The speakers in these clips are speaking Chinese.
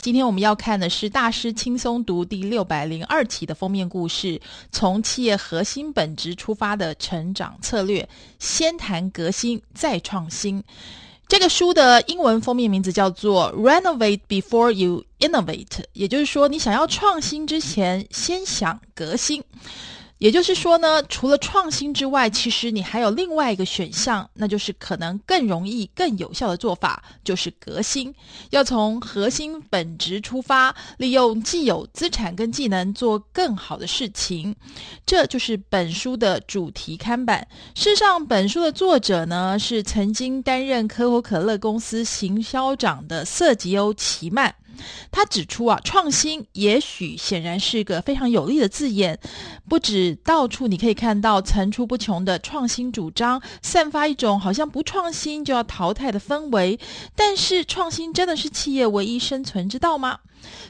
今天我们要看的是大师轻松读第六百零二期的封面故事，从企业核心本质出发的成长策略，先谈革新，再创新。这个书的英文封面名字叫做 “Renovate before you innovate”，也就是说，你想要创新之前，先想革新。也就是说呢，除了创新之外，其实你还有另外一个选项，那就是可能更容易、更有效的做法，就是革新。要从核心本质出发，利用既有资产跟技能做更好的事情，这就是本书的主题看板。事实上，本书的作者呢，是曾经担任可口可乐公司行销长的色吉欧·齐曼。他指出啊，创新也许显然是个非常有力的字眼，不止到处你可以看到层出不穷的创新主张，散发一种好像不创新就要淘汰的氛围。但是，创新真的是企业唯一生存之道吗？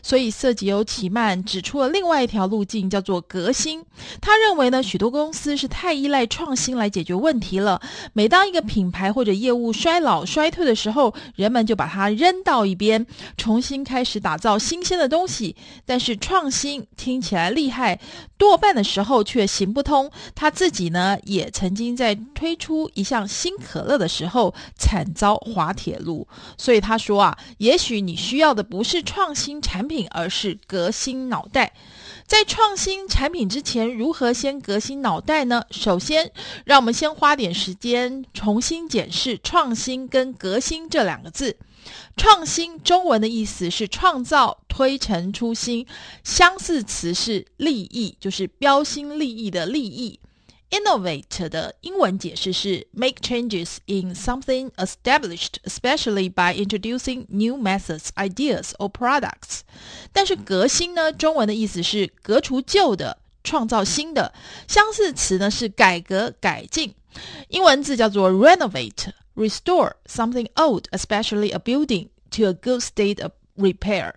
所以，色吉欧·奇曼指出了另外一条路径，叫做革新。他认为呢，许多公司是太依赖创新来解决问题了。每当一个品牌或者业务衰老衰退的时候，人们就把它扔到一边，重新开开始打造新鲜的东西。但是，创新听起来厉害，多半的时候却行不通。他自己呢，也曾经在推出一项新可乐的时候，惨遭滑铁卢。所以他说啊，也许你需要的不是创新。产品，而是革新脑袋。在创新产品之前，如何先革新脑袋呢？首先，让我们先花点时间重新检视“创新”跟“革新”这两个字。创新中文的意思是创造、推陈出新，相似词是立意，就是标新立异的立意。Innovate 的英文解释是 make changes in something established, especially by introducing new methods, ideas or products。但是革新呢，中文的意思是革除旧的，创造新的。相似词呢是改革、改进。英文字叫做 renovate, restore something old, especially a building, to a good state of Repair，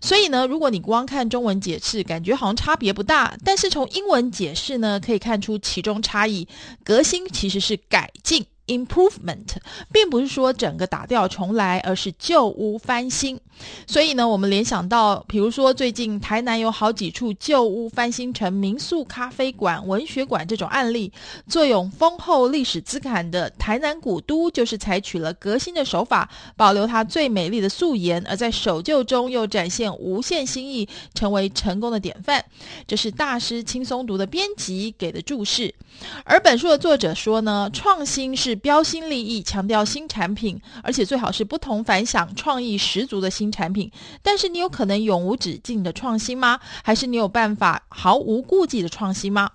所以呢，如果你光看中文解释，感觉好像差别不大，但是从英文解释呢，可以看出其中差异。革新其实是改进。Improvement 并不是说整个打掉重来，而是旧屋翻新。所以呢，我们联想到，比如说最近台南有好几处旧屋翻新成民宿、咖啡馆、文学馆这种案例。坐拥丰厚历史资产的台南古都，就是采取了革新的手法，保留它最美丽的素颜，而在守旧中又展现无限新意，成为成功的典范。这是大师轻松读的编辑给的注释。而本书的作者说呢，创新是。标新立异，强调新产品，而且最好是不同凡响、创意十足的新产品。但是，你有可能永无止境的创新吗？还是你有办法毫无顾忌的创新吗？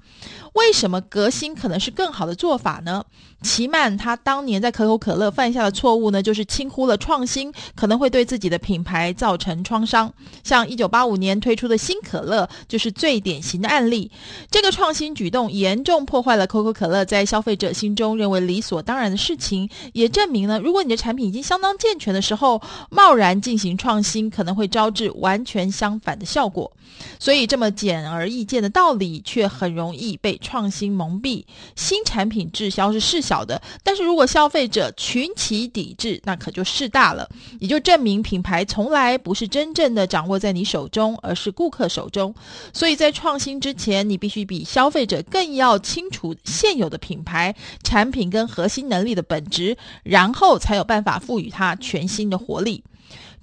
为什么革新可能是更好的做法呢？奇曼他当年在可口可乐犯下的错误呢，就是轻忽了创新可能会对自己的品牌造成创伤。像一九八五年推出的新可乐就是最典型的案例。这个创新举动严重破坏了可口可乐在消费者心中认为理所当然的事情，也证明了如果你的产品已经相当健全的时候，贸然进行创新可能会招致完全相反的效果。所以，这么简而易见的道理，却很容易被创新蒙蔽。新产品滞销是事小的，但是如果消费者群起抵制，那可就事大了。也就证明品牌从来不是真正的掌握在你手中，而是顾客手中。所以在创新之前，你必须比消费者更要清楚现有的品牌、产品跟核心能力的本质，然后才有办法赋予它全新的活力。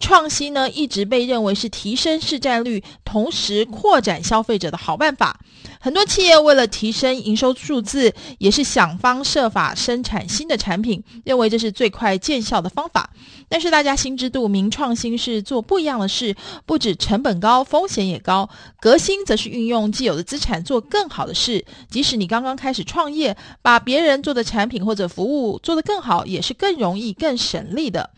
创新呢，一直被认为是提升市占率，同时扩展消费者的好办法。很多企业为了提升营收数字，也是想方设法生产新的产品，认为这是最快见效的方法。但是大家心知肚明，创新是做不一样的事，不止成本高，风险也高。革新则是运用既有的资产做更好的事。即使你刚刚开始创业，把别人做的产品或者服务做得更好，也是更容易、更省力的。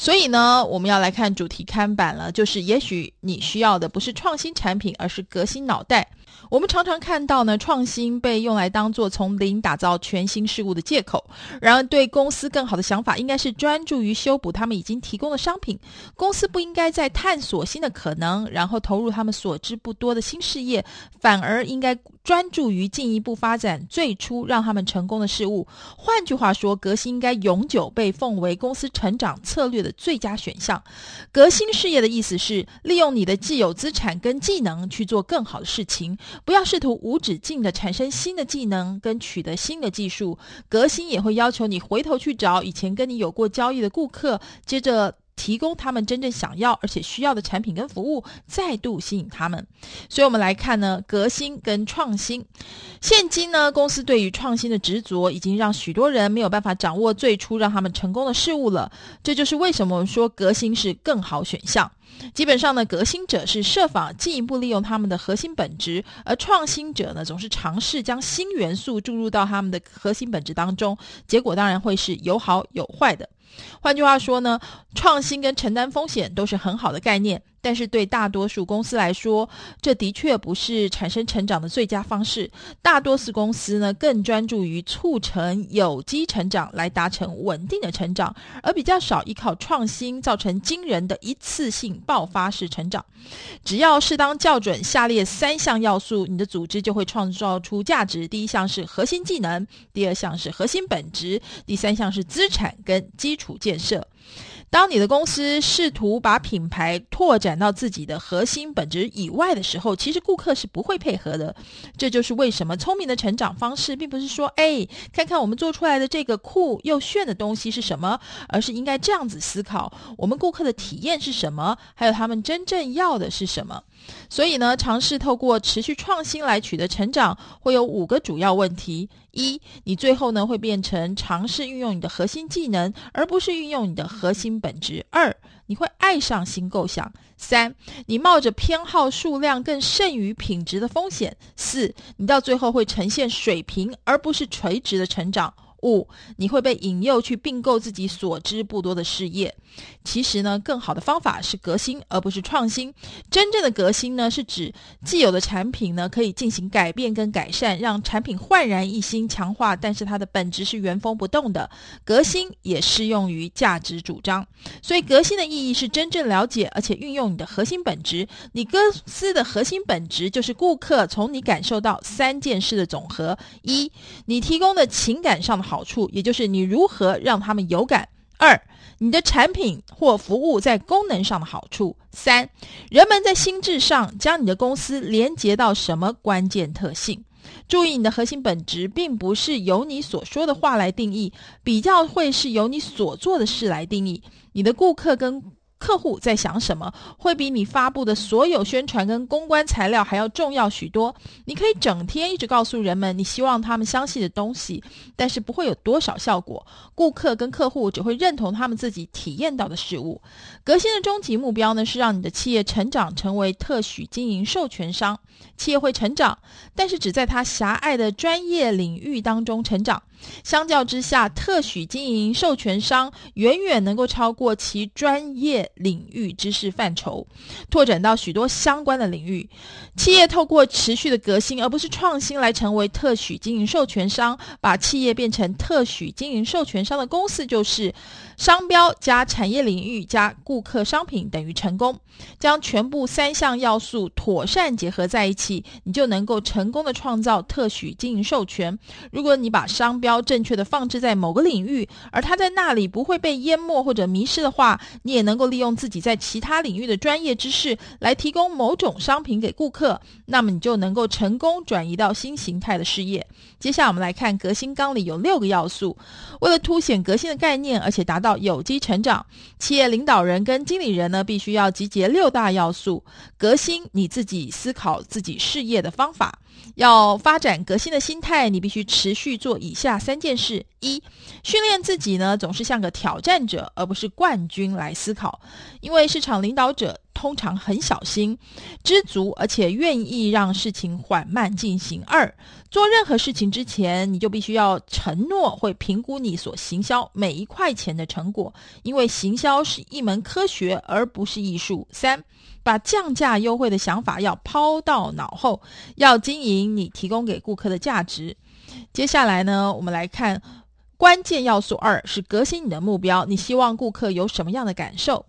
所以呢，我们要来看主题看板了，就是也许你需要的不是创新产品，而是革新脑袋。我们常常看到呢，创新被用来当做从零打造全新事物的借口。然而，对公司更好的想法，应该是专注于修补他们已经提供的商品。公司不应该再探索新的可能，然后投入他们所知不多的新事业，反而应该专注于进一步发展最初让他们成功的事物。换句话说，革新应该永久被奉为公司成长策略的最佳选项。革新事业的意思是利用你的既有资产跟技能去做更好的事情，不要试图无止境地产生新的技能跟取得新的技术。革新也会要求你回头去找以前跟你有过交易的顾客，接着。提供他们真正想要而且需要的产品跟服务，再度吸引他们。所以，我们来看呢，革新跟创新。现今呢，公司对于创新的执着，已经让许多人没有办法掌握最初让他们成功的事物了。这就是为什么我们说革新是更好选项。基本上呢，革新者是设法进一步利用他们的核心本质，而创新者呢，总是尝试将新元素注入到他们的核心本质当中，结果当然会是有好有坏的。换句话说呢，创新跟承担风险都是很好的概念。但是对大多数公司来说，这的确不是产生成长的最佳方式。大多数公司呢，更专注于促成有机成长来达成稳定的成长，而比较少依靠创新造成惊人的一次性爆发式成长。只要适当校准下列三项要素，你的组织就会创造出价值。第一项是核心技能，第二项是核心本质，第三项是资产跟基础建设。当你的公司试图把品牌拓展到自己的核心本质以外的时候，其实顾客是不会配合的。这就是为什么聪明的成长方式，并不是说，哎，看看我们做出来的这个酷又炫的东西是什么，而是应该这样子思考：我们顾客的体验是什么，还有他们真正要的是什么。所以呢，尝试透过持续创新来取得成长，会有五个主要问题：一，你最后呢会变成尝试运用你的核心技能，而不是运用你的核心本质；二，你会爱上新构想；三，你冒着偏好数量更胜于品质的风险；四，你到最后会呈现水平而不是垂直的成长。五，你会被引诱去并购自己所知不多的事业。其实呢，更好的方法是革新，而不是创新。真正的革新呢，是指既有的产品呢可以进行改变跟改善，让产品焕然一新、强化，但是它的本质是原封不动的。革新也适用于价值主张。所以，革新的意义是真正了解而且运用你的核心本质。你公司的核心本质就是顾客从你感受到三件事的总和：一，你提供的情感上的好处，也就是你如何让他们有感；二，你的产品或服务在功能上的好处；三，人们在心智上将你的公司连接到什么关键特性。注意，你的核心本质并不是由你所说的话来定义，比较会是由你所做的事来定义。你的顾客跟客户在想什么，会比你发布的所有宣传跟公关材料还要重要许多。你可以整天一直告诉人们你希望他们相信的东西，但是不会有多少效果。顾客跟客户只会认同他们自己体验到的事物。革新的终极目标呢，是让你的企业成长成为特许经营授权商。企业会成长，但是只在它狭隘的专业领域当中成长。相较之下，特许经营授权商远远能够超过其专业领域知识范畴，拓展到许多相关的领域。企业透过持续的革新，而不是创新，来成为特许经营授权商，把企业变成特许经营授权商的公司就是：商标加产业领域加顾客商品等于成功。将全部三项要素妥善结合在一起，你就能够成功的创造特许经营授权。如果你把商标正确的放置在某个领域，而它在那里不会被淹没或者迷失的话，你也能够利用自己在其他领域的专业知识来提供某种商品给顾客，那么你就能够成功转移到新形态的事业。接下来我们来看革新纲领有六个要素，为了凸显革新的概念，而且达到有机成长，企业领导人跟经理人呢必须要集结六大要素，革新你自己思考自己事业的方法。要发展革新的心态，你必须持续做以下三件事：一、训练自己呢，总是像个挑战者，而不是冠军来思考。因为市场领导者通常很小心、知足，而且愿意让事情缓慢进行。二、做任何事情之前，你就必须要承诺会评估你所行销每一块钱的成果，因为行销是一门科学，而不是艺术。三、把降价优惠的想法要抛到脑后，要经营你提供给顾客的价值。接下来呢，我们来看关键要素二，是革新你的目标。你希望顾客有什么样的感受？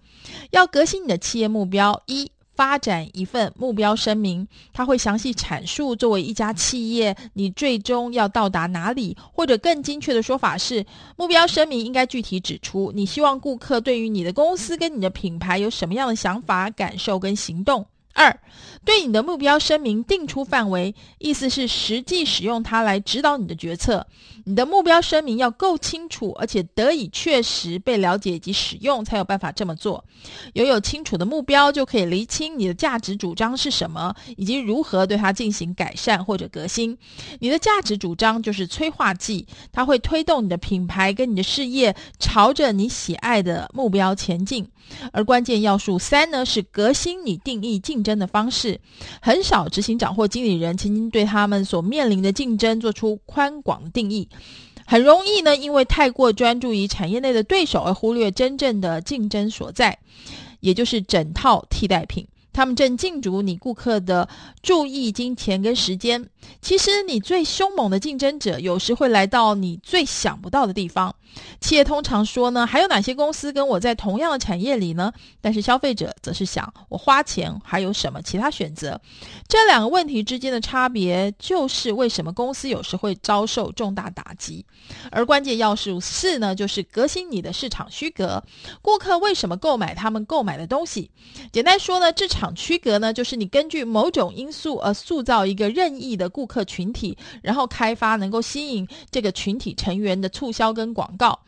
要革新你的企业目标：一、发展一份目标声明，他会详细阐述作为一家企业，你最终要到达哪里，或者更精确的说法是，目标声明应该具体指出你希望顾客对于你的公司跟你的品牌有什么样的想法、感受跟行动。二，对你的目标声明定出范围，意思是实际使用它来指导你的决策。你的目标声明要够清楚，而且得以确实被了解以及使用，才有办法这么做。拥有清楚的目标，就可以厘清你的价值主张是什么，以及如何对它进行改善或者革新。你的价值主张就是催化剂，它会推动你的品牌跟你的事业朝着你喜爱的目标前进。而关键要素三呢，是革新你定义进争的方式。很少执行长或经理人曾经对他们所面临的竞争做出宽广的定义，很容易呢，因为太过专注于产业内的对手而忽略真正的竞争所在，也就是整套替代品。他们正竞逐你顾客的注意、金钱跟时间。其实，你最凶猛的竞争者有时会来到你最想不到的地方。企业通常说呢，还有哪些公司跟我在同样的产业里呢？但是消费者则是想，我花钱还有什么其他选择？这两个问题之间的差别，就是为什么公司有时会遭受重大打击。而关键要素四呢，就是革新你的市场区隔。顾客为什么购买他们购买的东西？简单说呢，这场。场区隔呢，就是你根据某种因素而塑造一个任意的顾客群体，然后开发能够吸引这个群体成员的促销跟广告。告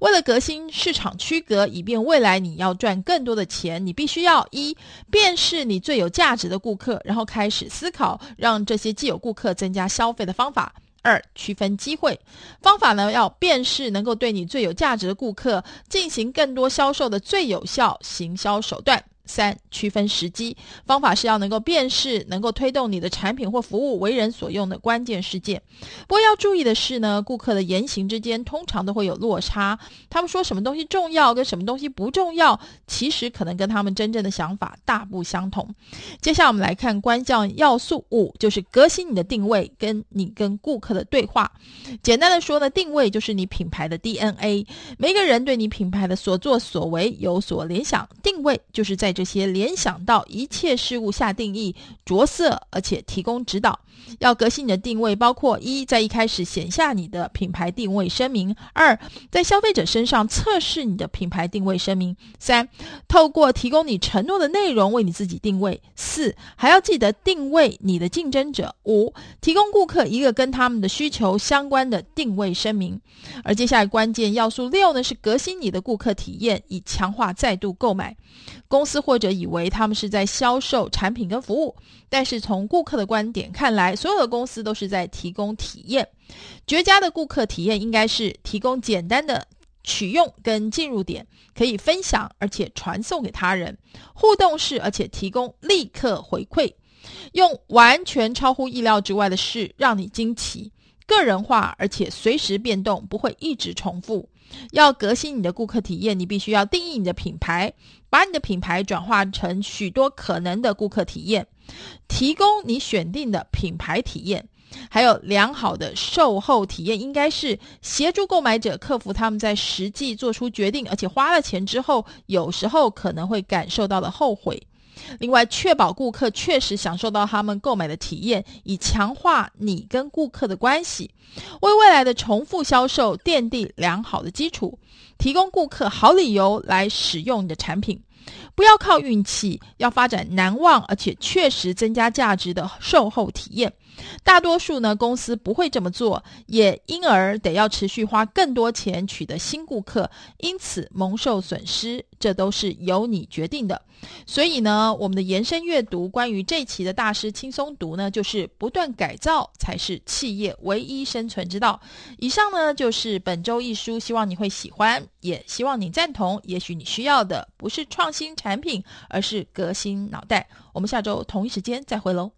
为了革新市场区隔，以便未来你要赚更多的钱，你必须要一辨识你最有价值的顾客，然后开始思考让这些既有顾客增加消费的方法。二区分机会方法呢，要辨识能够对你最有价值的顾客进行更多销售的最有效行销手段。三、区分时机方法是要能够辨识能够推动你的产品或服务为人所用的关键事件。不过要注意的是呢，顾客的言行之间通常都会有落差。他们说什么东西重要，跟什么东西不重要，其实可能跟他们真正的想法大不相同。接下来我们来看关键要素五，就是革新你的定位，跟你跟顾客的对话。简单的说呢，定位就是你品牌的 DNA。每个人对你品牌的所作所为有所联想，定位就是在。这些联想到一切事物下定义着色，而且提供指导。要革新你的定位，包括一，在一开始写下你的品牌定位声明；二，在消费者身上测试你的品牌定位声明；三，透过提供你承诺的内容为你自己定位；四，还要记得定位你的竞争者；五，提供顾客一个跟他们的需求相关的定位声明。而接下来关键要素六呢，是革新你的顾客体验，以强化再度购买。公司或者以为他们是在销售产品跟服务，但是从顾客的观点看来，所有的公司都是在提供体验。绝佳的顾客体验应该是提供简单的取用跟进入点，可以分享而且传送给他人，互动式而且提供立刻回馈，用完全超乎意料之外的事让你惊奇，个人化而且随时变动，不会一直重复。要革新你的顾客体验，你必须要定义你的品牌，把你的品牌转化成许多可能的顾客体验，提供你选定的品牌体验，还有良好的售后体验，应该是协助购买者克服他们在实际做出决定，而且花了钱之后，有时候可能会感受到的后悔。另外，确保顾客确实享受到他们购买的体验，以强化你跟顾客的关系，为未来的重复销售奠定良好的基础，提供顾客好理由来使用你的产品。不要靠运气，要发展难忘而且确实增加价值的售后体验。大多数呢，公司不会这么做，也因而得要持续花更多钱取得新顾客，因此蒙受损失，这都是由你决定的。所以呢，我们的延伸阅读关于这期的大师轻松读呢，就是不断改造才是企业唯一生存之道。以上呢就是本周一书，希望你会喜欢，也希望你赞同。也许你需要的不是创新产品，而是革新脑袋。我们下周同一时间再会喽。